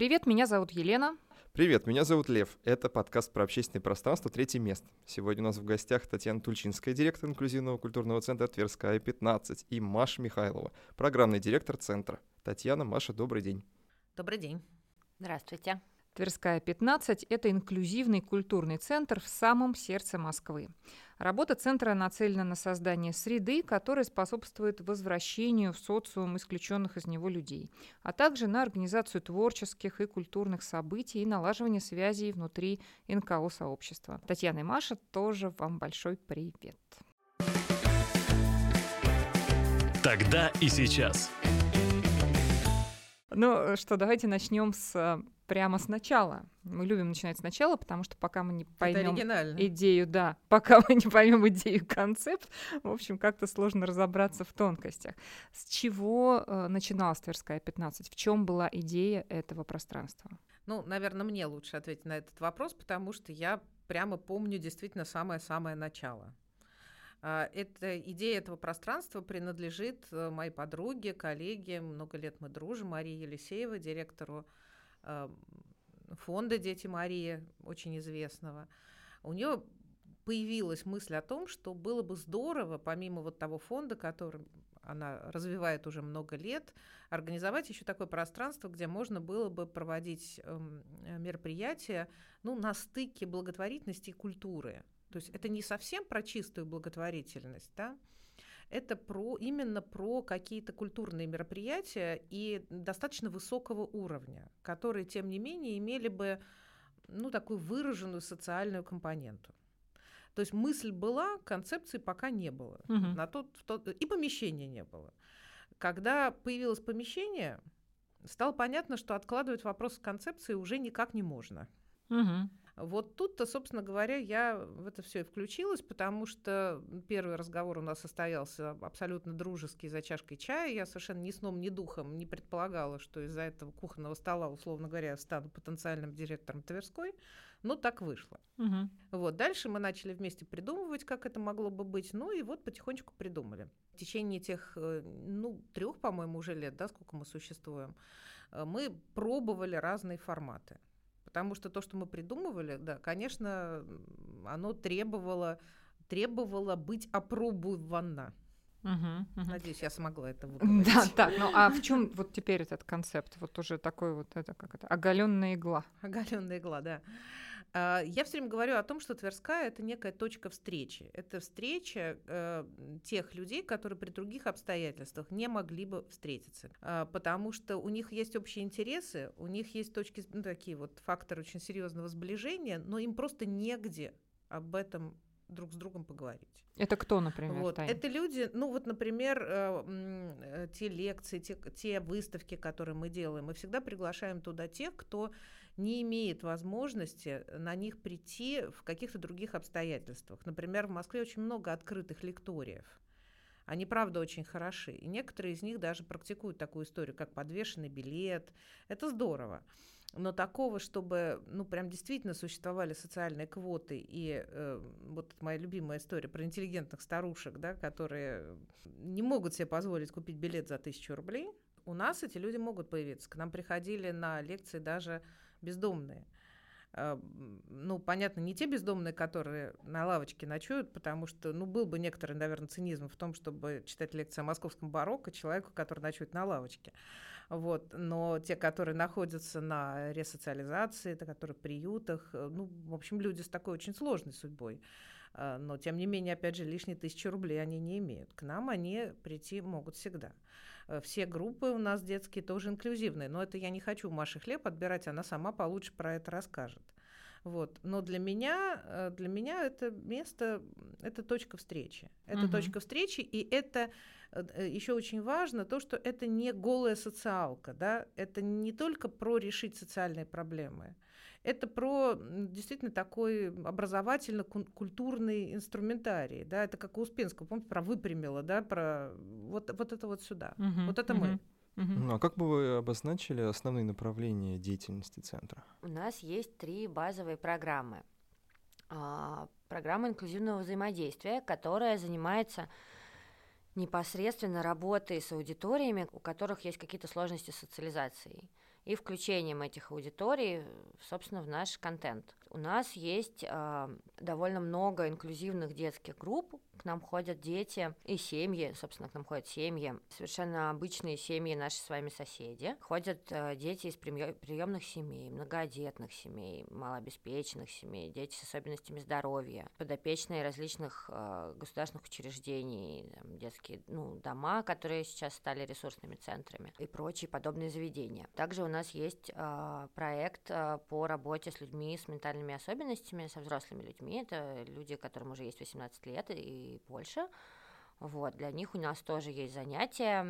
Привет, меня зовут Елена. Привет, меня зовут Лев. Это подкаст про общественное пространство «Третье место». Сегодня у нас в гостях Татьяна Тульчинская, директор инклюзивного культурного центра Тверская, 15, и Маша Михайлова, программный директор центра. Татьяна, Маша, добрый день. Добрый день. Здравствуйте. Тверская, 15 – это инклюзивный культурный центр в самом сердце Москвы. Работа центра нацелена на создание среды, которая способствует возвращению в социум исключенных из него людей, а также на организацию творческих и культурных событий и налаживание связей внутри НКО-сообщества. Татьяна и Маша, тоже вам большой привет. Тогда и сейчас. Ну что, давайте начнем с прямо сначала. Мы любим начинать сначала, потому что пока мы не поймем идею, да, пока мы не поймем идею, концепт, в общем, как-то сложно разобраться в тонкостях. С чего э, начиналась Тверская 15? В чем была идея этого пространства? Ну, наверное, мне лучше ответить на этот вопрос, потому что я прямо помню действительно самое-самое начало. А, эта идея этого пространства принадлежит э, моей подруге, коллеге, много лет мы дружим, Марии Елисеевой, директору фонда «Дети Марии», очень известного, у нее появилась мысль о том, что было бы здорово, помимо вот того фонда, который она развивает уже много лет, организовать еще такое пространство, где можно было бы проводить эм, мероприятия ну, на стыке благотворительности и культуры. То есть это не совсем про чистую благотворительность, да, это про, именно про какие-то культурные мероприятия и достаточно высокого уровня, которые, тем не менее, имели бы ну, такую выраженную социальную компоненту. То есть мысль была, концепции пока не было. Угу. На тот, тот, и помещения не было. Когда появилось помещение, стало понятно, что откладывать вопрос концепции уже никак не можно. Угу. Вот тут-то, собственно говоря, я в это все и включилась, потому что первый разговор у нас состоялся абсолютно дружеский за чашкой чая. Я совершенно ни сном, ни духом не предполагала, что из-за этого кухонного стола, условно говоря, стану потенциальным директором Тверской. Но так вышло. Угу. Вот. Дальше мы начали вместе придумывать, как это могло бы быть. Ну и вот потихонечку придумали. В течение тех, э, ну, трех, по-моему, уже лет, да, сколько мы существуем, э, мы пробовали разные форматы. Потому что то, что мы придумывали, да, конечно, оно требовало, требовало быть опробовано. Угу, угу. Надеюсь, я смогла это выговорить. Да, так. Ну а в чем вот теперь этот концепт? Вот уже такой вот это как это оголенная игла. Оголенная игла, да. А, я все время говорю о том, что Тверская это некая точка встречи. Это встреча э, тех людей, которые при других обстоятельствах не могли бы встретиться, э, потому что у них есть общие интересы, у них есть точки, ну, такие вот факторы очень серьезного сближения, но им просто негде об этом друг с другом поговорить. Это кто, например? Вот. Это люди, ну вот, например, э, э, те лекции, те, те выставки, которые мы делаем, мы всегда приглашаем туда тех, кто не имеет возможности на них прийти в каких-то других обстоятельствах. Например, в Москве очень много открытых лекториев. Они, правда, очень хороши. И некоторые из них даже практикуют такую историю, как подвешенный билет. Это здорово. Но такого, чтобы, ну, прям действительно существовали социальные квоты, и э, вот моя любимая история про интеллигентных старушек, да, которые не могут себе позволить купить билет за тысячу рублей, у нас эти люди могут появиться. К нам приходили на лекции даже бездомные. А, ну, понятно, не те бездомные, которые на лавочке ночуют, потому что, ну, был бы некоторый, наверное, цинизм в том, чтобы читать лекции о московском барокко человеку, который ночует на лавочке. Вот. Но те, которые находятся на ресоциализации, которые в приютах, э, ну, в общем, люди с такой очень сложной судьбой. А, но, тем не менее, опять же, лишние тысячи рублей они не имеют. К нам они прийти могут всегда. Э, все группы у нас детские тоже инклюзивные, но это я не хочу Маше хлеб отбирать, она сама получше про это расскажет. Вот. Но для меня, э, для меня это место, это точка встречи. Это угу. точка встречи, и это э, еще очень важно то, что это не голая социалка, да, это не только про решить социальные проблемы, это про действительно такой образовательно-культурный инструментарий, да, это как у Успенского, помните, про выпрямило, да, про вот, вот это вот сюда, угу, вот это угу. мы. Ну, а как бы вы обозначили основные направления деятельности центра? У нас есть три базовые программы. А, программа инклюзивного взаимодействия, которая занимается непосредственно работой с аудиториями, у которых есть какие-то сложности с социализацией. И включением этих аудиторий, собственно, в наш контент. У нас есть э, довольно много инклюзивных детских групп, к нам ходят дети и семьи, собственно, к нам ходят семьи, совершенно обычные семьи, наши с вами соседи. Ходят э, дети из приемных семей, многодетных семей, малообеспеченных семей, дети с особенностями здоровья, подопечные различных э, государственных учреждений, там, детские ну, дома, которые сейчас стали ресурсными центрами и прочие подобные заведения. Также у нас есть э, проект э, по работе с людьми с ментальными особенностями, со взрослыми людьми. Это люди, которым уже есть 18 лет и больше. Вот, для них у нас тоже есть занятия,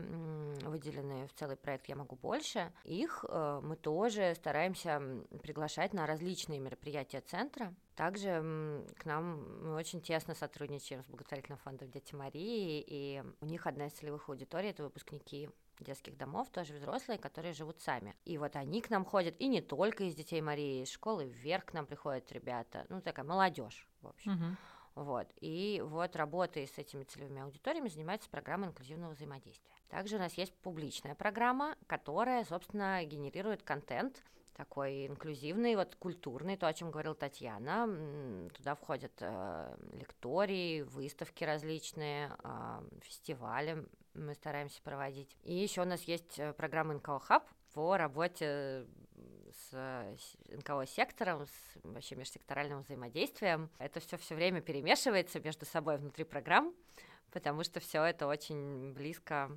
выделенные в целый проект «Я могу больше». Их э, мы тоже стараемся приглашать на различные мероприятия центра. Также к нам мы очень тесно сотрудничаем с благотворительным фондом «Дети Марии», и у них одна из целевых аудиторий – это выпускники детских домов, тоже взрослые, которые живут сами. И вот они к нам ходят, и не только из детей Марии, из школы вверх к нам приходят ребята, ну такая молодежь, в общем. Uh-huh. Вот. И вот работой с этими целевыми аудиториями занимается программа инклюзивного взаимодействия. Также у нас есть публичная программа, которая, собственно, генерирует контент такой инклюзивный, вот культурный, то, о чем говорила Татьяна. Туда входят э, лектории, выставки различные, э, фестивали мы стараемся проводить. И еще у нас есть э, программа НКО Хаб по работе с НКО сектором, с вообще межсекторальным взаимодействием. Это все все время перемешивается между собой внутри программ, потому что все это очень близко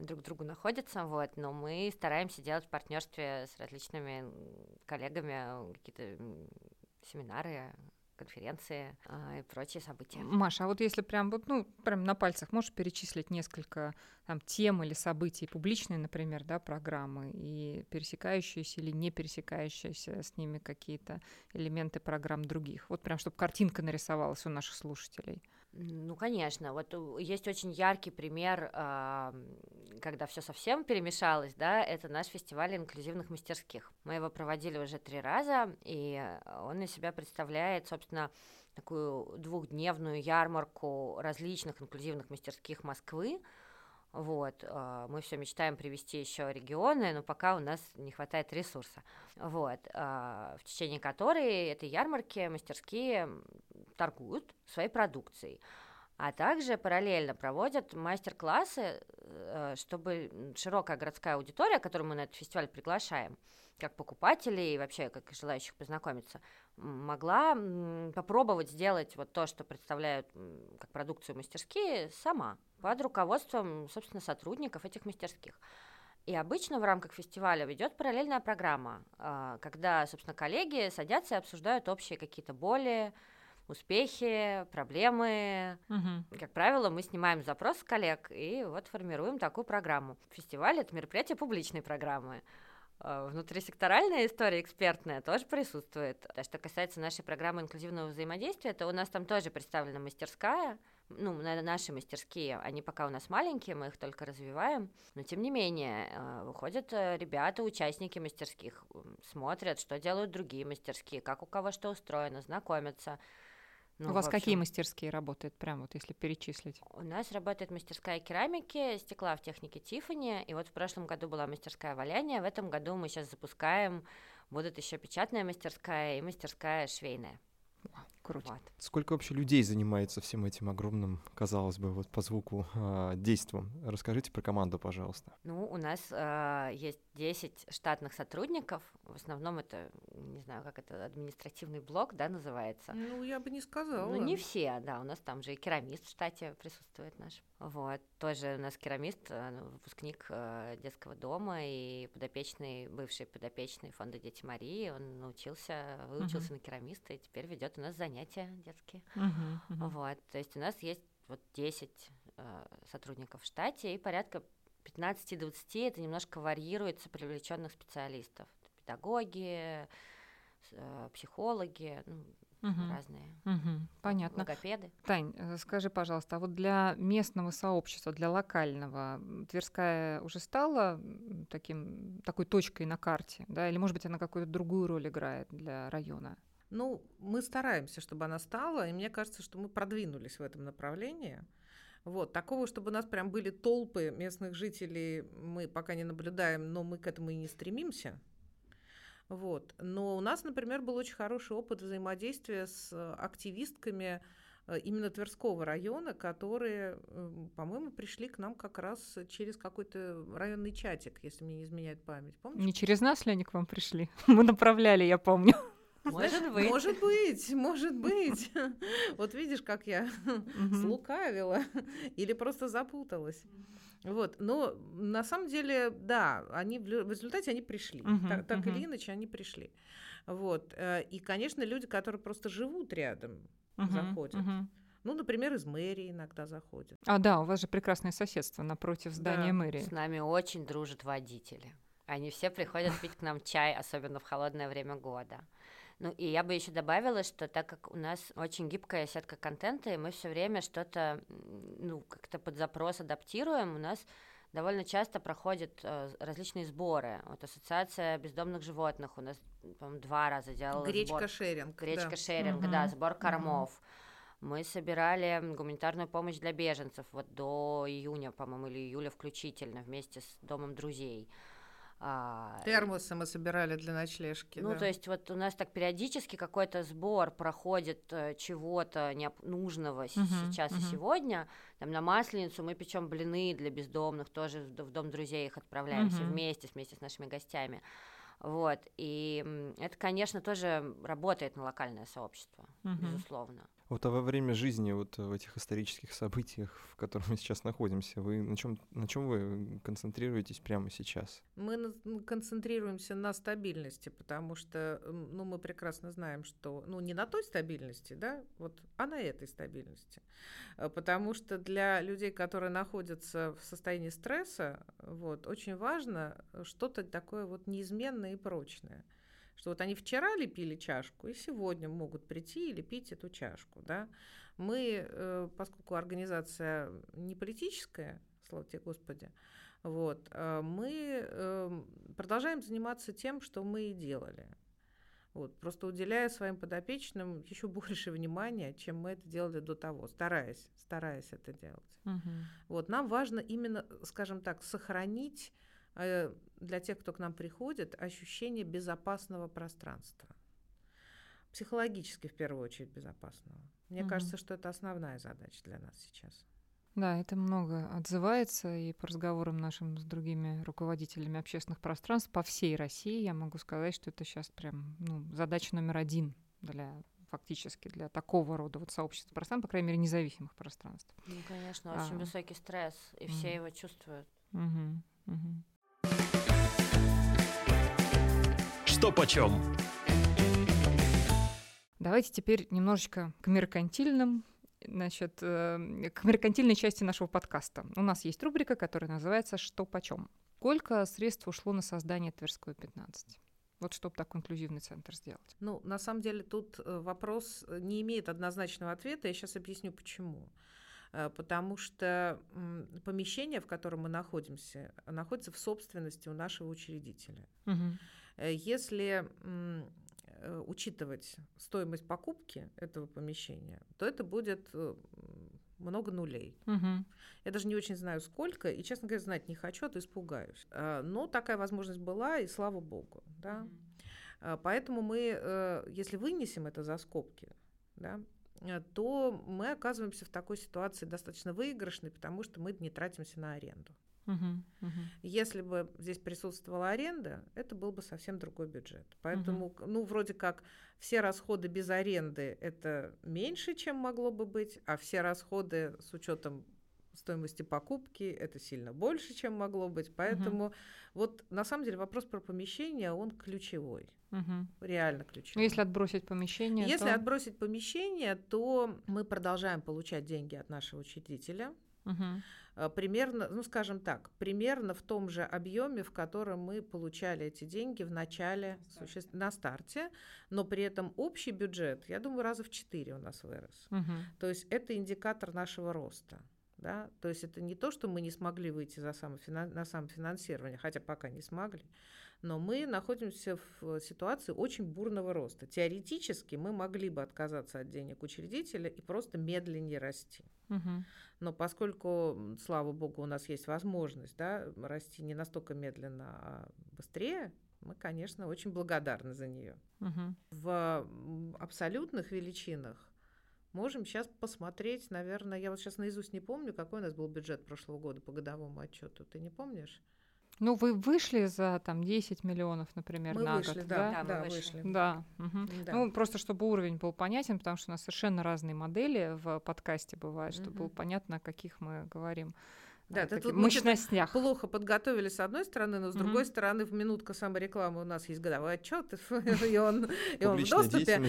друг к другу находятся, вот, но мы стараемся делать в партнерстве с различными коллегами какие-то семинары, конференции а, и прочие события. Маша, а вот если прям вот, ну, прям на пальцах можешь перечислить несколько там тем или событий публичные, например, да, программы и пересекающиеся или не пересекающиеся с ними какие-то элементы программ других? Вот прям, чтобы картинка нарисовалась у наших слушателей. Ну, конечно. Вот есть очень яркий пример, когда все совсем перемешалось, да, это наш фестиваль инклюзивных мастерских. Мы его проводили уже три раза, и он из себя представляет, собственно, такую двухдневную ярмарку различных инклюзивных мастерских Москвы, вот, а, мы все мечтаем привести еще регионы, но пока у нас не хватает ресурса. Вот, а, в течение которой этой ярмарки мастерские торгуют своей продукцией. А также параллельно проводят мастер-классы, э, чтобы широкая городская аудитория, которую мы на этот фестиваль приглашаем, как покупателей и вообще как желающих познакомиться, могла попробовать сделать вот то, что представляют как продукцию мастерские, сама, под руководством, собственно, сотрудников этих мастерских. И обычно в рамках фестиваля ведет параллельная программа, а, когда, собственно, коллеги садятся и обсуждают общие какие-то боли, успехи, проблемы. Угу. Как правило, мы снимаем запрос с коллег и вот формируем такую программу. Фестиваль — это мероприятие публичной программы. А, внутрисекторальная история экспертная тоже присутствует. А что касается нашей программы инклюзивного взаимодействия, то у нас там тоже представлена мастерская, ну, наши мастерские, они пока у нас маленькие, мы их только развиваем, но тем не менее, а, выходят э, ребята, участники мастерских, смотрят, что делают другие мастерские, как у кого что устроено, знакомятся, ну, У вас общем, какие мастерские работают, прям вот если перечислить? У нас работает мастерская керамики, стекла в технике Тифани, и вот в прошлом году была мастерская валяния, в этом году мы сейчас запускаем, будут еще печатная мастерская и мастерская швейная. Круто. Вот. Сколько вообще людей занимается всем этим огромным, казалось бы, вот по звуку э, действом? Расскажите про команду, пожалуйста. Ну, у нас э, есть 10 штатных сотрудников. В основном это, не знаю, как это, административный блок, да, называется. Ну, я бы не сказала. Ну, не все, да. У нас там же и керамист в штате присутствует наш. Вот. Тоже у нас керамист, э, ну, выпускник детского дома и подопечный, бывший подопечный фонда Дети Марии. Он научился, выучился uh-huh. на керамиста и теперь ведет у нас занятия детские. Uh-huh, uh-huh. Вот. То есть у нас есть вот 10 э, сотрудников в штате и порядка 15-20 это немножко варьируется привлеченных специалистов. Педагоги, э, психологи, ну, угу. разные. Угу. Понятно. Логопеды. Тань, э, скажи, пожалуйста, а вот для местного сообщества, для локального, Тверская уже стала таким, такой точкой на карте, да, или, может быть, она какую-то другую роль играет для района? Ну, мы стараемся, чтобы она стала, и мне кажется, что мы продвинулись в этом направлении. Вот, такого, чтобы у нас прям были толпы местных жителей, мы пока не наблюдаем, но мы к этому и не стремимся. Вот. Но у нас, например, был очень хороший опыт взаимодействия с активистками э, именно Тверского района, которые, э, по-моему, пришли к нам как раз через какой-то районный чатик, если мне не изменяет память. Помнишь? Не через нас ли они к вам пришли? Мы направляли, я помню. Может быть. Может быть, может быть. Вот видишь, как я слукавила или просто запуталась. Вот, но на самом деле, да, они в результате они пришли, так, так или иначе они пришли. Вот, э, и, конечно, люди, которые просто живут рядом, заходят. Ну, например, из мэрии иногда заходят. А, да, у вас же прекрасное соседство напротив здания Да. мэрии. С нами очень дружат водители. Они все приходят пить к нам чай, особенно в холодное время года. Ну и я бы еще добавила, что так как у нас очень гибкая сетка контента, и мы все время что-то, ну, как-то под запрос адаптируем, у нас довольно часто проходят э, различные сборы. Вот Ассоциация бездомных животных у нас, по-моему, два раза делала Гречка сбор. шеринг. да. Гречка шеринг, да, Мгм, сбор кормов. Мы собирали гуманитарную помощь для беженцев вот до июня, по-моему, или июля включительно, вместе с Домом друзей. А, Термосы мы собирали для ночлежки. ну, да. то есть вот у нас так периодически какой-то сбор проходит э, чего-то нужного Мгм, сейчас и мгм. сегодня. Там на Масленицу мы печем блины для бездомных, тоже в Дом друзей их отправляем все Мгм. вместе, вместе с нашими гостями. Вот, и это, конечно, тоже работает на локальное сообщество, Мгм. безусловно. Вот а во время жизни вот в этих исторических событиях, в которых мы сейчас находимся, вы на чем на чем вы концентрируетесь прямо сейчас? Мы концентрируемся на стабильности, потому что, ну, мы прекрасно знаем, что, ну, не на той стабильности, да, вот, а на этой стабильности. Э, Потому что для людей, которые находятся в состоянии стресса, вот, очень важно э, что-то такое вот неизменное и прочное. Что вот они вчера лепили чашку, и сегодня могут прийти и лепить эту чашку, да. Мы, э, поскольку организация не политическая, слава тебе Господи, вот, э, мы эм, продолжаем заниматься тем, что мы и делали. Вот, просто уделяя своим подопечным еще больше внимания, чем мы это делали до того, стараясь, стараясь это делать. Мгм. Вот, нам важно именно, скажем так, сохранить для тех, кто к нам приходит, ощущение безопасного пространства. Психологически, в первую очередь, безопасного. Мне Мгм. кажется, что это основная задача для нас сейчас. Да, это много отзывается, и по разговорам нашим с другими руководителями общественных пространств по всей России я могу сказать, что это сейчас прям ну, задача номер один для фактически для такого рода вот сообщества пространств, по крайней мере, независимых пространств. Ну, конечно, А. очень высокий стресс, и все Мгм. его чувствуют. Мгм. Что почем? Давайте теперь немножечко к меркантильным, значит, э, к меркантильной части нашего подкаста. У нас есть рубрика, которая называется «Что почем?». Сколько средств ушло на создание Тверской 15? Вот чтобы такой инклюзивный центр сделать. Ну, на самом деле тут э, вопрос э, не имеет однозначного ответа. Я сейчас объясню почему. Потому что помещение, в котором мы находимся, находится в собственности у нашего учредителя. Мгм. Э, Если э, учитывать стоимость покупки этого помещения, то это будет э, много нулей. Мгм. Я даже не очень знаю, сколько, и, честно говоря, знать не хочу, а то испугаюсь. А, Но такая возможность была, и слава богу. Да? А, Поэтому мы, если вынесем это за скобки, да, то мы оказываемся в такой ситуации достаточно выигрышной, потому что мы не тратимся на аренду. Мгм. Мгм. Если бы здесь присутствовала аренда, это был бы совсем другой бюджет. Поэтому, к- ну, вроде как все расходы без аренды это меньше, чем могло бы быть, а все расходы с учетом стоимости покупки это сильно больше, чем могло быть. Поэтому вот на самом деле вопрос про помещение, он ключевой, Мгм. реально ключевой. если отбросить помещение, Если то... отбросить помещение, то мы продолжаем получать деньги от нашего учредителя. Мгм. Э, примерно, ну скажем так, примерно в том же объеме, в котором мы получали эти деньги в начале, суще- на старте, но при этом общий бюджет, я думаю, раза в четыре у нас вырос. Мгм. То есть это индикатор нашего роста. Да? То есть это не то, что мы не смогли выйти за самофинан- на самофинансирование, хотя пока не смогли, Но мы находимся в ситуации очень бурного роста. Теоретически мы могли бы отказаться от денег учредителя и просто медленнее расти. Но поскольку, слава богу, у нас есть возможность да, расти не настолько медленно, а быстрее, мы, конечно, очень благодарны за нее. В абсолютных величинах можем сейчас посмотреть, наверное, я вот сейчас наизусть не помню, какой у нас был бюджет прошлого года по годовому отчету. Ты не помнишь? Ну, вы вышли за там 10 миллионов, например, мы на вышли, год, да, Да, мы да, вышли. вышли. Да. мгм. Да. Ну, просто чтобы уровень был понятен, потому что у нас совершенно разные модели в подкасте бывают, чтобы было Мгм. понятно, о каких мы говорим. Да, это тут мощностях. плохо подготовили с одной стороны, но с другой стороны, в минутка саморекламы у нас есть годовой отчет, и он, и он в доступе.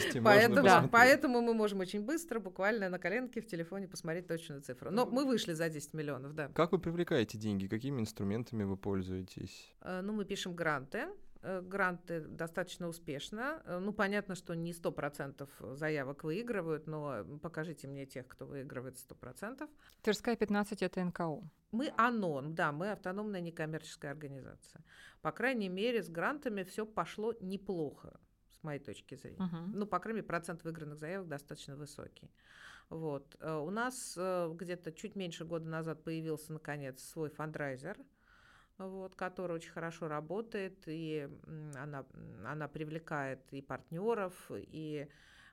поэтому мы можем очень быстро, буквально на коленке в телефоне посмотреть точную цифру. Но мы вышли за 10 миллионов, да. Как вы привлекаете деньги? Какими инструментами вы пользуетесь? Э, Ну, мы пишем гранты. Э, Гранты достаточно успешно. Э, Ну, понятно, что не 100% заявок выигрывают, но покажите мне тех, кто выигрывает 100%. Тверская 15 это НКО. Мы АНОН, да, мы автономная некоммерческая организация. По крайней мере, с грантами все пошло неплохо, с моей точки зрения. Мгм. Ну, по крайней мере, процент выигранных заявок достаточно высокий. Вот. Э, У нас э, где-то чуть меньше года назад появился, наконец, свой фандрайзер, вот, который очень хорошо работает, и она, она привлекает и партнеров, и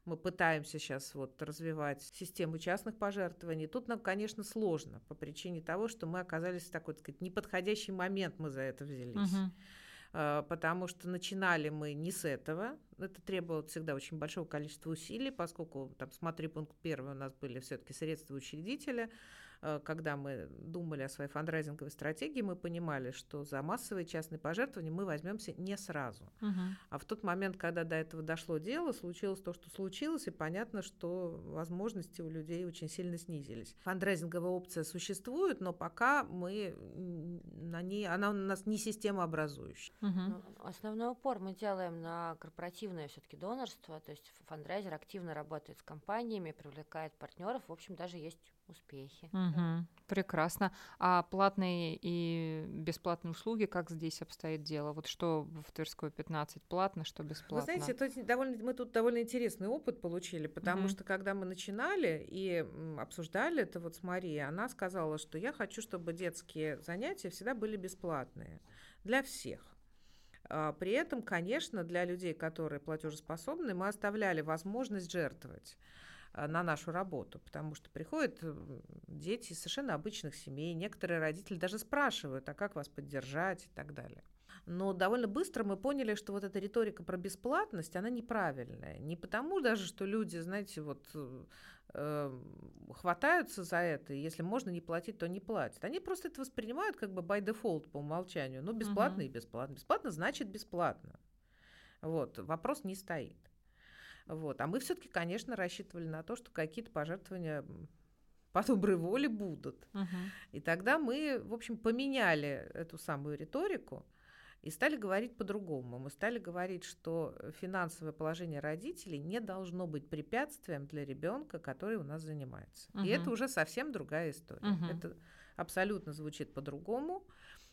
мы пытаемся сейчас вот развивать систему частных пожертвований. Тут нам, конечно, сложно по причине того, что мы оказались в такой, так сказать, неподходящий момент мы за это взялись. Э, потому что начинали мы не с этого. Это требовало всегда очень большого количества усилий, поскольку там, смотри, пункт первый у нас были все-таки средства учредителя. Э, Когда мы думали о своей фандрайзинговой стратегии, мы понимали, что за массовые частные пожертвования мы возьмемся не сразу. Мгм. А в тот момент, когда до этого дошло дело, случилось то, что случилось, и понятно, что возможности у людей очень сильно снизились. Фандрайзинговая опция существует, но пока мы на ней, она у нас не системообразующая. Ну, Основной упор мы делаем на корпоративное все-таки донорство, то есть фандрайзер активно работает с компаниями, привлекает партнеров, в общем, даже есть успехи. Мгм. Прекрасно. А платные и бесплатные услуги, как здесь обстоит дело? Вот что в Тверской 15 платно, что Вы бесплатно? знаете, это очень довольно, мы тут довольно интересный опыт получили, потому Мгм. что когда мы начинали и обсуждали это вот с Марией, она сказала, что я хочу, чтобы детские занятия всегда были бесплатные для всех. А, При этом, конечно, для людей, которые платежеспособны, мы оставляли возможность жертвовать на нашу работу, потому что приходят э, дети из совершенно обычных семей, некоторые родители даже спрашивают, а как вас поддержать и так далее. Но довольно быстро мы поняли, что вот эта риторика про бесплатность, она неправильная. Не потому даже, что люди, знаете, вот э, э, хватаются за это, и если можно не платить, то не платят. Они просто это воспринимают как бы by default по умолчанию. Ну, бесплатно Мгм. и бесплатно. Бесплатно значит бесплатно. Вот, вопрос не стоит. Вот. А мы все-таки, конечно, рассчитывали на то, что какие-то пожертвования по доброй воле будут. Мгм. И тогда мы, в общем, поменяли эту самую риторику и стали говорить по-другому. Мы стали говорить, что финансовое положение родителей не должно быть препятствием для ребенка, который у нас занимается. И Мгм. это уже совсем другая история. Мгм. Это абсолютно звучит по-другому.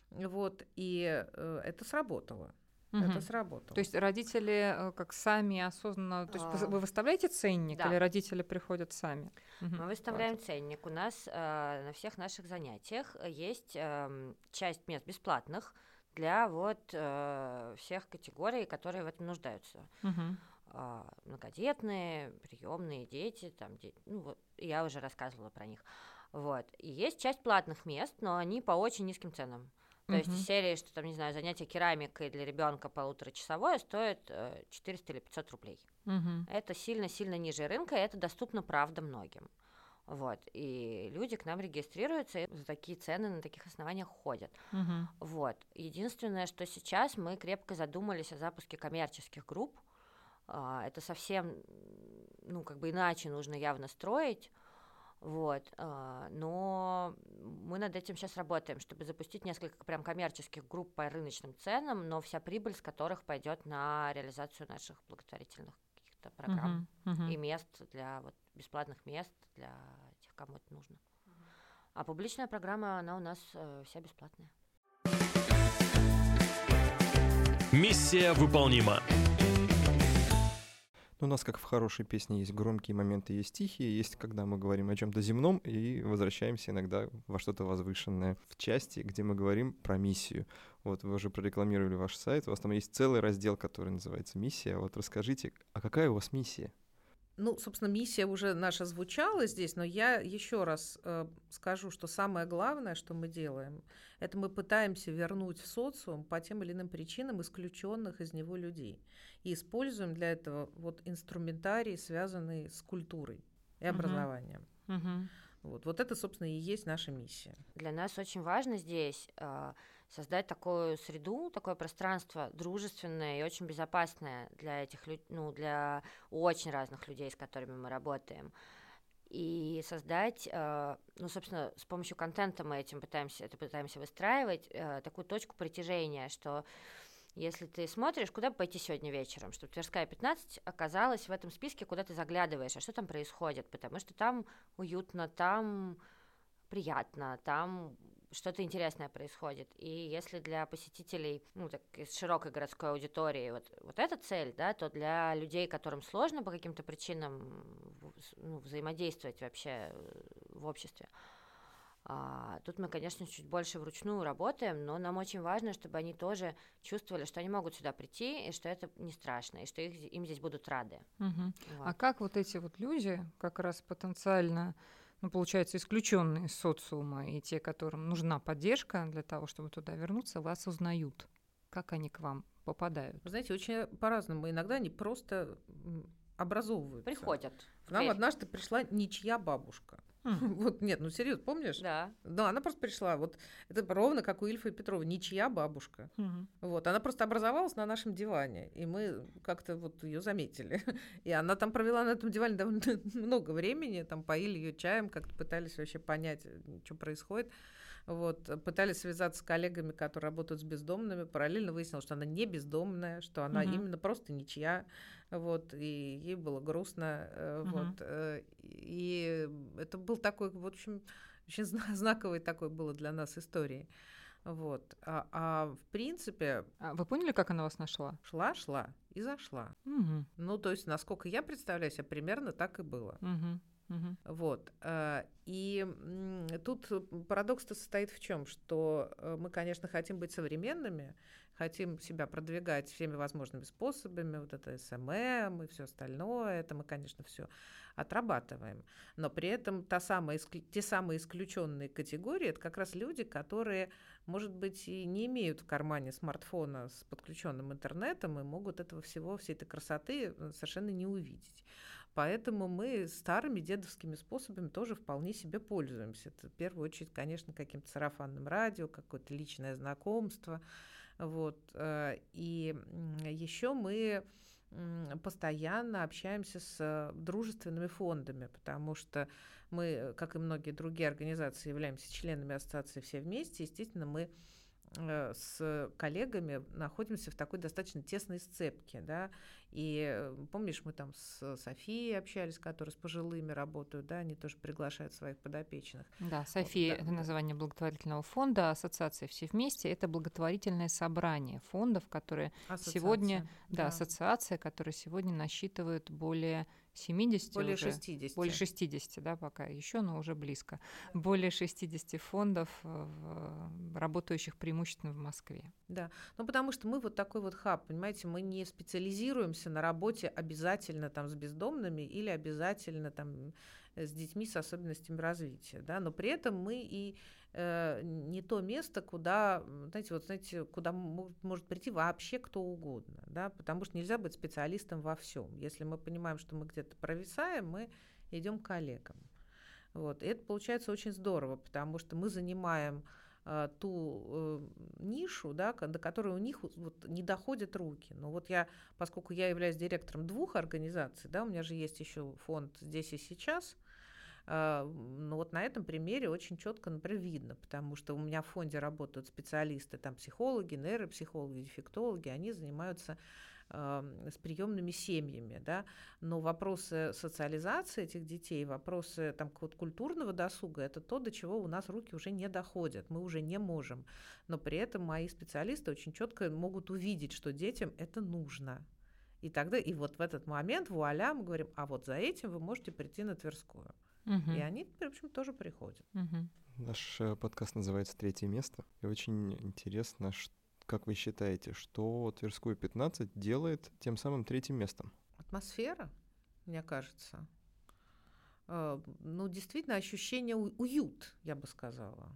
Вот, и э, это сработало. Мгм. Это сработало. То есть родители э, как сами осознанно... То есть А, вы выставляете ценник да. или родители приходят сами? Мгм. Мы выставляем ценник. У нас э, на всех наших занятиях э, есть эм, часть мест бесплатных для вот э, всех категорий, которые в этом нуждаются. А, многодетные, приемные дети, там, де- ну вот, я уже рассказывала про них. Вот. И есть часть платных мест, но они по очень низким ценам. То есть Мгм. из серии, что там, не знаю, занятие керамикой для ребенка полуторачасовое стоит э, 400 или 500 рублей. Мгм. Это сильно-сильно ниже рынка, и это доступно, правда, многим. Вот. И люди к нам регистрируются, и за такие цены на таких основаниях ходят. Мгм. Вот. Единственное, что сейчас мы крепко задумались о запуске коммерческих групп. А, Это совсем, ну, как бы иначе нужно явно строить. Вот. а, Но мы над этим сейчас работаем, чтобы запустить несколько прям коммерческих групп по рыночным ценам, но вся прибыль с которых пойдет на реализацию наших благотворительных каких-то программ Мгм. Мгм. и мест для вот бесплатных мест для тех, кому это нужно. А публичная программа, она у нас э, вся бесплатная. Миссия выполнима. Ну, у нас, как в хорошей песне, есть громкие моменты, есть тихие, есть когда мы говорим о чем-то земном и возвращаемся иногда во что-то возвышенное. В части, где мы говорим про миссию. Вот вы уже прорекламировали ваш сайт, у вас там есть целый раздел, который называется «Миссия». Вот расскажите, а какая у вас миссия? Ну, собственно, миссия уже наша звучала здесь, но я еще раз э, скажу, что самое главное, что мы делаем, это мы пытаемся вернуть в социум по тем или иным причинам исключенных из него людей. И используем для этого вот инструментарий, связанный с культурой и образованием. Мгм. Вот, вот это, собственно, и есть наша миссия. Для нас очень важно здесь а, создать такую среду, такое пространство дружественное и очень безопасное для этих людей, ну, для очень разных людей, с которыми мы работаем. И создать, а, ну, собственно, с помощью контента мы этим пытаемся, это пытаемся выстраивать, а, такую точку притяжения, что если ты смотришь, куда пойти сегодня вечером, чтобы Тверская 15 оказалась в этом списке, куда ты заглядываешь, а что там происходит, потому что там уютно, там приятно, там что-то интересное происходит. И если для посетителей, ну, так, из широкой городской аудитории вот, вот эта цель, да, то для людей, которым сложно по каким-то причинам ну, взаимодействовать вообще э, в обществе, а, тут мы, конечно, чуть больше вручную работаем, но нам очень важно, чтобы они тоже чувствовали, что они могут сюда прийти, и что это не страшно, и что их, им здесь будут рады. Мгм. Вот. А как вот эти вот люди, как раз потенциально, ну, получается, исключенные из социума, и те, которым нужна поддержка для того, чтобы туда вернуться, вас узнают? Как они к вам попадают? Вы знаете, очень по-разному. Иногда они просто образовываются. Приходят. К нам однажды пришла ничья бабушка. Вот, нет, ну серьезно, помнишь? Да. Да, она просто пришла. Вот это ровно как у Ильфа и Петрова. Ничья бабушка. Вот, она просто образовалась на нашем диване, и мы как-то вот ее заметили. И она там провела на этом диване довольно много времени, там поили ее чаем, как-то пытались вообще понять, что происходит. Вот, пытались связаться с коллегами, которые работают с бездомными. Параллельно выяснилось, что она не бездомная, что она Мгм. именно просто ничья. Вот, и ей было грустно. Мгм. Вот, э, и это был такой, в общем, очень зна- знаковой такой было для нас историей. Вот. А, а в принципе, А вы поняли, как она вас нашла? шла, шла и зашла. Мгм. Ну, то есть, насколько я представляю себе, примерно так и было. Мгм. Мгм. Вот. э, И тут парадокс-то состоит в чем? Что э, мы, конечно, хотим быть современными, хотим себя продвигать всеми возможными способами, вот это SMM и все остальное, это мы, конечно, все отрабатываем. Но при этом та самая, те самые исключенные категории, это как раз люди, которые, может быть, и не имеют в кармане смартфона с подключенным интернетом и могут этого всего, всей этой красоты э, совершенно не увидеть. Поэтому мы старыми дедовскими способами тоже вполне себе пользуемся. Это в первую очередь, конечно, каким-то сарафанным радио, какое-то личное знакомство. Вот. э, И еще мы постоянно общаемся с дружественными фондами, потому что мы, как и многие другие организации, являемся членами ассоциации «Все вместе». Естественно, мы э, с коллегами находимся в такой достаточно тесной сцепке, да, и э, помнишь, мы там с Софией общались, которые с пожилыми работают, да, они тоже приглашают своих подопечных. Да, София, да, это да. название благотворительного фонда, ассоциация «Все вместе» — это благотворительное собрание фондов, которые Сегодня, Ассоциация, Да, ассоциация, которая сегодня насчитывает более 70 более уже. 60. Более 60, да, пока еще, но уже близко. Более 60 фондов, э, работающих преимущественно в Москве. Да, ну потому что мы вот такой вот хаб, понимаете, мы не специализируемся на работе обязательно там с бездомными или обязательно там с детьми с особенностями развития, да, но при этом мы и э, не то место, куда, знаете, вот знаете, куда мо- может прийти вообще кто угодно, да, потому что нельзя быть специалистом во всем. Если мы понимаем, что мы где-то провисаем, мы идем к коллегам. Вот. И это получается очень здорово, потому что мы занимаем э, ту э, нишу, да, до которой у них вот не доходят руки. Но вот я, поскольку я являюсь директором двух организаций, да, у меня же есть еще фонд здесь и сейчас, э, ну вот на этом примере очень четко, например, видно, потому что у меня в фонде работают специалисты, там психологи, нейропсихологи, дефектологи, они занимаются э, с приемными семьями, да, но вопросы социализации этих детей, вопросы там вот культурного досуга, это то, до чего у нас руки уже не доходят, мы уже не можем, но при этом мои специалисты очень четко могут увидеть, что детям это нужно, и тогда, и вот в этот момент, вуаля, мы говорим, а вот за этим вы можете прийти на Тверскую. Угу. И они, в общем, тоже приходят. Угу. Наш э, подкаст называется «Третье место». И очень интересно, как вы считаете, что Тверскую 15 делает тем самым третьим местом? Атмосфера, мне кажется. Э, ну, действительно, ощущение уют, я бы сказала.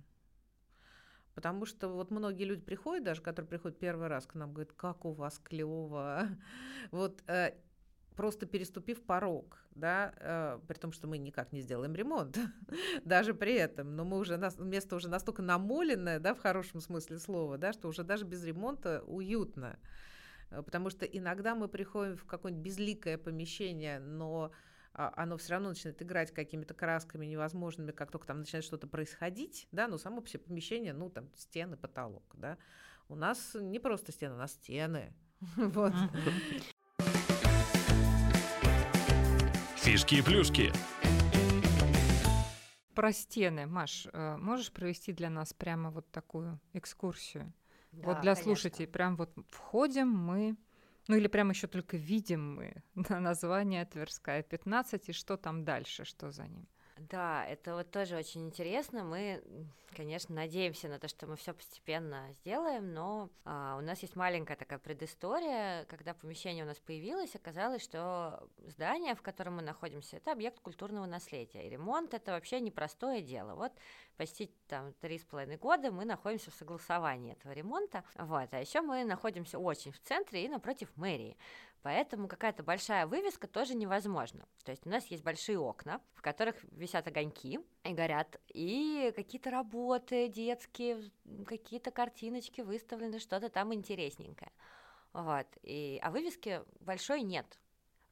Потому что вот многие люди приходят, даже которые приходят первый раз к нам, говорят, как у вас клево. Вот э, просто переступив порог, да, э, при том, что мы никак не сделаем ремонт, даже при этом, но мы уже, место уже настолько намоленное, да, в хорошем смысле слова, да, что уже даже без ремонта уютно. Э, потому что иногда мы приходим в какое-нибудь безликое помещение, но а, оно все равно начинает играть какими-то красками невозможными, как только там начинает что-то происходить, да, но само себе помещение, ну, там, стены, потолок, да. У нас не просто стены, у нас стены. Вот. Фишки и плюшки. Про стены, Маш, э, можешь провести для нас прямо вот такую экскурсию? Да, вот для конечно. слушателей, прям вот входим мы ну или прямо еще только видим мы на название Тверская 15 и что там дальше, что за ним. Да, это вот тоже очень интересно. Мы, конечно, надеемся на то, что мы все постепенно сделаем, но а, у нас есть маленькая такая предыстория. Когда помещение у нас появилось, оказалось, что здание, в котором мы находимся, это объект культурного наследия. И ремонт это вообще непростое дело. Вот почти там три с половиной года мы находимся в согласовании этого ремонта. Вот. А еще мы находимся очень в центре и напротив мэрии. Поэтому какая-то большая вывеска тоже невозможна. То есть у нас есть большие окна, в которых висят огоньки и горят, и какие-то работы детские, какие-то картиночки выставлены, что-то там интересненькое. Вот. И, а вывески большой нет.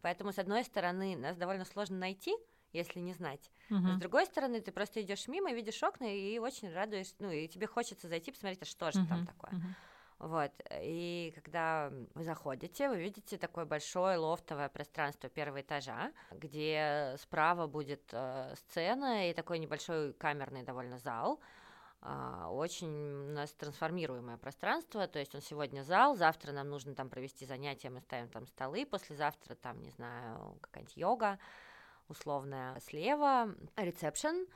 Поэтому, с одной стороны, нас довольно сложно найти, если не знать. Uh-huh. С другой стороны, ты просто идешь мимо, видишь окна и очень радуешься, ну, и тебе хочется зайти, посмотреть, а что же uh-huh. там такое. Uh-huh. Вот. И когда вы заходите, вы видите такое большое лофтовое пространство первого этажа, где справа будет э, сцена и такой небольшой камерный довольно зал. Uh, очень у нас трансформируемое пространство, то есть он сегодня зал, завтра нам нужно там провести занятия, мы ставим там столы, послезавтра там, не знаю, какая-нибудь йога условная, слева ресепшн,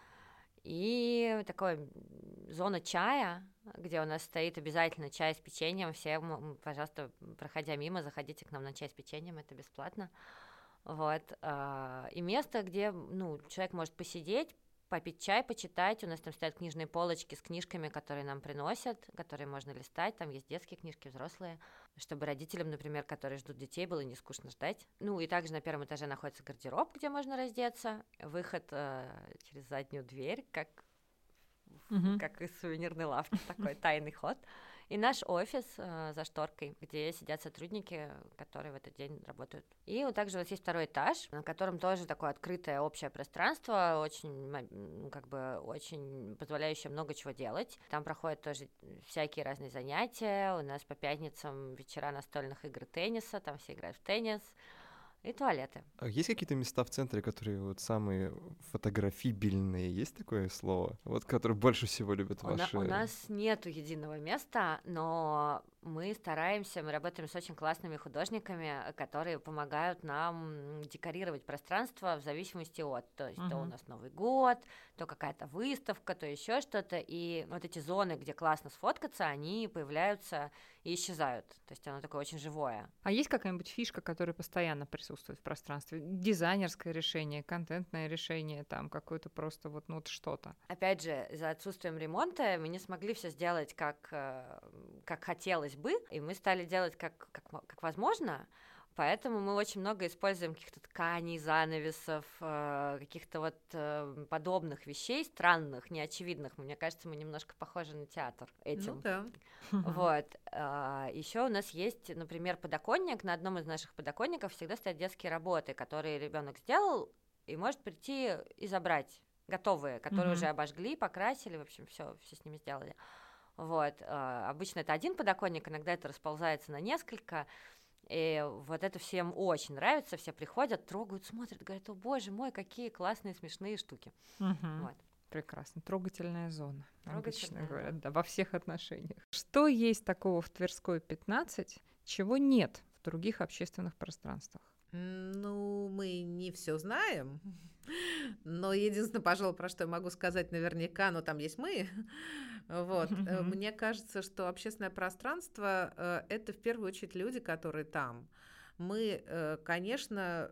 и такой зона чая, где у нас стоит обязательно чай с печеньем. Все, пожалуйста, проходя мимо, заходите к нам на чай с печеньем, это бесплатно. Вот. А, и место, где ну, человек может посидеть, попить чай, почитать. У нас там стоят книжные полочки с книжками, которые нам приносят, которые можно листать. Там есть детские книжки, взрослые, чтобы родителям, например, которые ждут детей, было не скучно ждать. Ну и также на первом этаже находится гардероб, где можно раздеться, выход э, через заднюю дверь, как угу. как из сувенирной лавки, такой тайный ход. И наш офис э, за шторкой, где сидят сотрудники, которые в этот день работают. И вот также у нас есть второй этаж, на котором тоже такое открытое общее пространство, очень, как бы, очень позволяющее много чего делать. Там проходят тоже всякие разные занятия. У нас по пятницам вечера настольных игр тенниса, там все играют в теннис и туалеты. А есть какие-то места в центре, которые вот самые фотографибельные? Есть такое слово? Вот, которые больше всего любят у ваши... На, у нас нету единого места, но мы стараемся, мы работаем с очень классными художниками, которые помогают нам декорировать пространство в зависимости от, то есть uh-huh. то у нас Новый год, то какая-то выставка, то еще что-то, и вот эти зоны, где классно сфоткаться, они появляются и исчезают, то есть оно такое очень живое. А есть какая-нибудь фишка, которая постоянно присутствует в пространстве? Дизайнерское решение, контентное решение, там какое-то просто вот, ну, вот что-то? Опять же, за отсутствием ремонта мы не смогли все сделать как, э, как хотелось бы, и мы стали делать как, как, как возможно, Поэтому мы очень много используем каких-то тканей, занавесов, э, каких-то вот э, подобных вещей, странных, неочевидных. Мне кажется, мы немножко похожи на театр этим. Ну да. Вот. Э, Еще у нас есть, например, подоконник. На одном из наших подоконников всегда стоят детские работы, которые ребенок сделал и может прийти и забрать готовые, которые уже обожгли, покрасили, в общем, все, все с ними сделали. Вот. Обычно это один подоконник, иногда это расползается на несколько. И вот это всем очень нравится, все приходят, трогают, смотрят, говорят, о боже мой, какие классные, смешные штуки. Мгм. Вот. Прекрасно. Трогательная зона. Обычно Трогательная говорят, зона. да, во всех отношениях. Что есть такого в Тверской 15, чего нет в других общественных пространствах? Ну, мы не все знаем. Но единственное, пожалуй, про что я могу сказать наверняка, но там есть мы. Вот. э. Мне кажется, что общественное пространство э, это в первую очередь люди, которые там. Мы, э, конечно,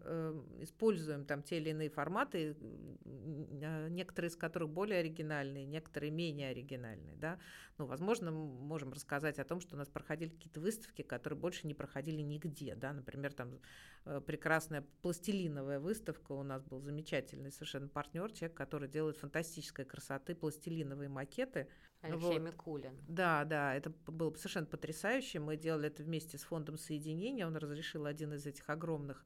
используем там те или иные форматы, некоторые из которых более оригинальные, некоторые менее оригинальные. Да? Ну, возможно, мы можем рассказать о том, что у нас проходили какие-то выставки, которые больше не проходили нигде. Да? Например, там прекрасная пластилиновая выставка. У нас был замечательный совершенно партнер, человек, который делает фантастической красоты пластилиновые макеты. Алексей Вот. Микулин. Да, да, это было совершенно потрясающе. Мы делали это вместе с фондом соединения. Он разрешил один из этих огромных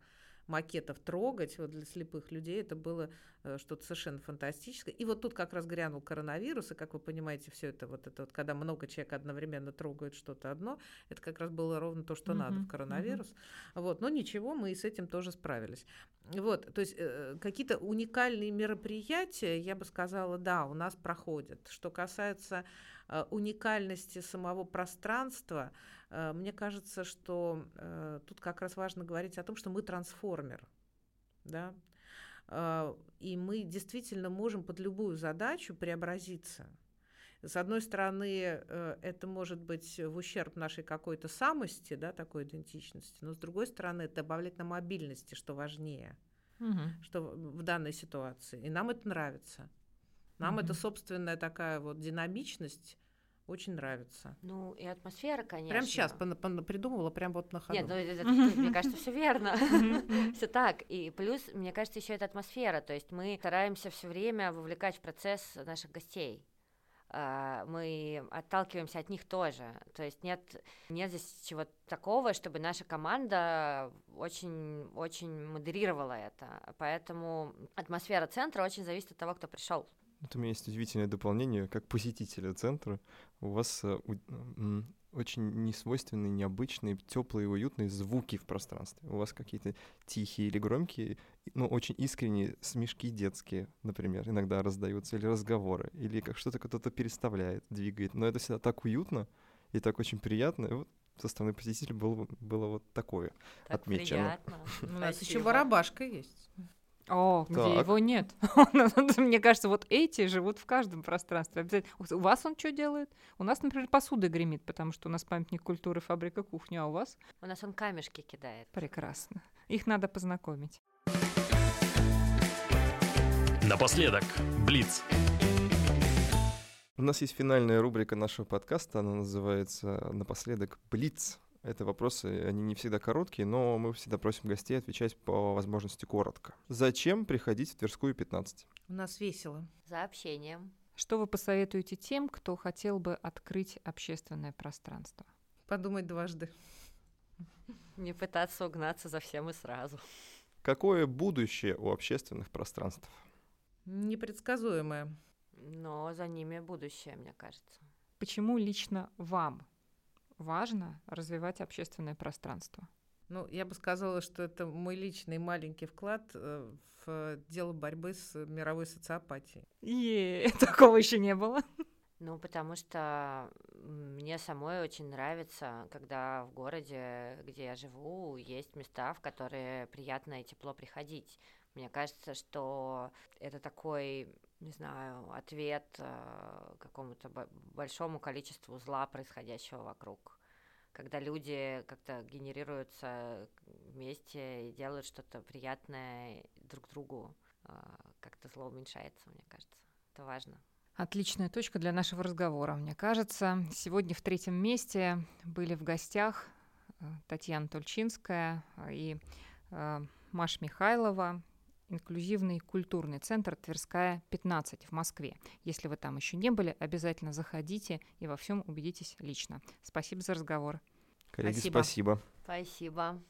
макетов трогать. Вот для слепых людей это было э, что-то совершенно фантастическое. И вот тут как раз грянул коронавирус, и как вы понимаете, все это вот это вот, когда много человек одновременно трогают что-то одно, это как раз было ровно то, что надо Мгм, в коронавирус. Вот, но ничего, мы и с этим тоже справились. Вот, то есть э, какие-то уникальные мероприятия, я бы сказала, да, у нас проходят. Что касается э, уникальности самого пространства, мне кажется, что э, тут как раз важно говорить о том, что мы трансформер, да, Э, и мы действительно можем под любую задачу преобразиться. С одной стороны, э, это может быть в ущерб нашей какой-то самости, да, такой идентичности, но с другой стороны, это добавляет нам мобильности, что важнее Мгм. что в данной ситуации. И нам это нравится. Нам эта Мгм. собственная такая вот динамичность очень нравится. Ну и атмосфера, конечно. Прям сейчас придумывала, прям вот на ходу. Нет, ну это, мне кажется, все верно. Все так. И плюс, мне кажется, еще это атмосфера. То есть мы стараемся все время вовлекать в процесс наших гостей. А, Мы отталкиваемся от них тоже. То есть нет, нет здесь чего такого, чтобы наша команда очень, очень модерировала это. Поэтому атмосфера центра очень зависит от того, кто пришел. Вот у меня есть удивительное дополнение, как посетителя центра. У вас э, очень несвойственные, необычные, теплые, уютные звуки в пространстве. У вас какие-то тихие или громкие, но очень искренние смешки детские, например, иногда раздаются, или разговоры, или как что-то кто-то переставляет, двигает. Но это всегда так уютно и так очень приятно. И вот со стороны посетителя было, было вот такое. Так Отмечено. приятно. У нас еще барабашка есть. О, где Так. его нет. Мне кажется, вот эти живут в каждом пространстве. Обязательно. У вас он что делает? У нас, например, посуда гремит, потому что у нас памятник культуры, фабрика кухни, а у вас У нас он камешки кидает. прекрасно. Их надо познакомить. Напоследок, Блиц. У нас есть финальная рубрика нашего подкаста, она называется «Напоследок Блиц». Это вопросы, они не всегда короткие, но мы всегда просим гостей отвечать по возможности коротко. Зачем приходить в Тверскую 15? У нас весело. За общением. Что вы посоветуете тем, кто хотел бы открыть общественное пространство? Подумать дважды. Не пытаться угнаться за всем и сразу. Какое будущее у общественных пространств? Непредсказуемое. Но за ними будущее, мне кажется. Почему лично вам важно развивать общественное пространство? Ну, я бы сказала, что это мой личный маленький вклад э, в дело борьбы с мировой социопатией. Е, такого еще не было. Ну, потому что мне самой очень нравится, когда в городе, где я живу, есть места, в которые приятно и тепло приходить. Мне кажется, что это такой, не знаю, ответ э, какому-то бо- большому количеству зла, происходящего вокруг. Когда люди как-то генерируются вместе и делают что-то приятное друг другу, э, как-то зло уменьшается, мне кажется. Это важно. Отличная точка для нашего разговора, мне кажется. Сегодня в третьем месте были в гостях э, Татьяна Тульчинская и э, Маша Михайлова, инклюзивный культурный центр Тверская 15 в Москве. Если вы там еще не были, обязательно заходите и во всем убедитесь лично. Спасибо за разговор. Коллеги, Спасибо. спасибо. Спасибо.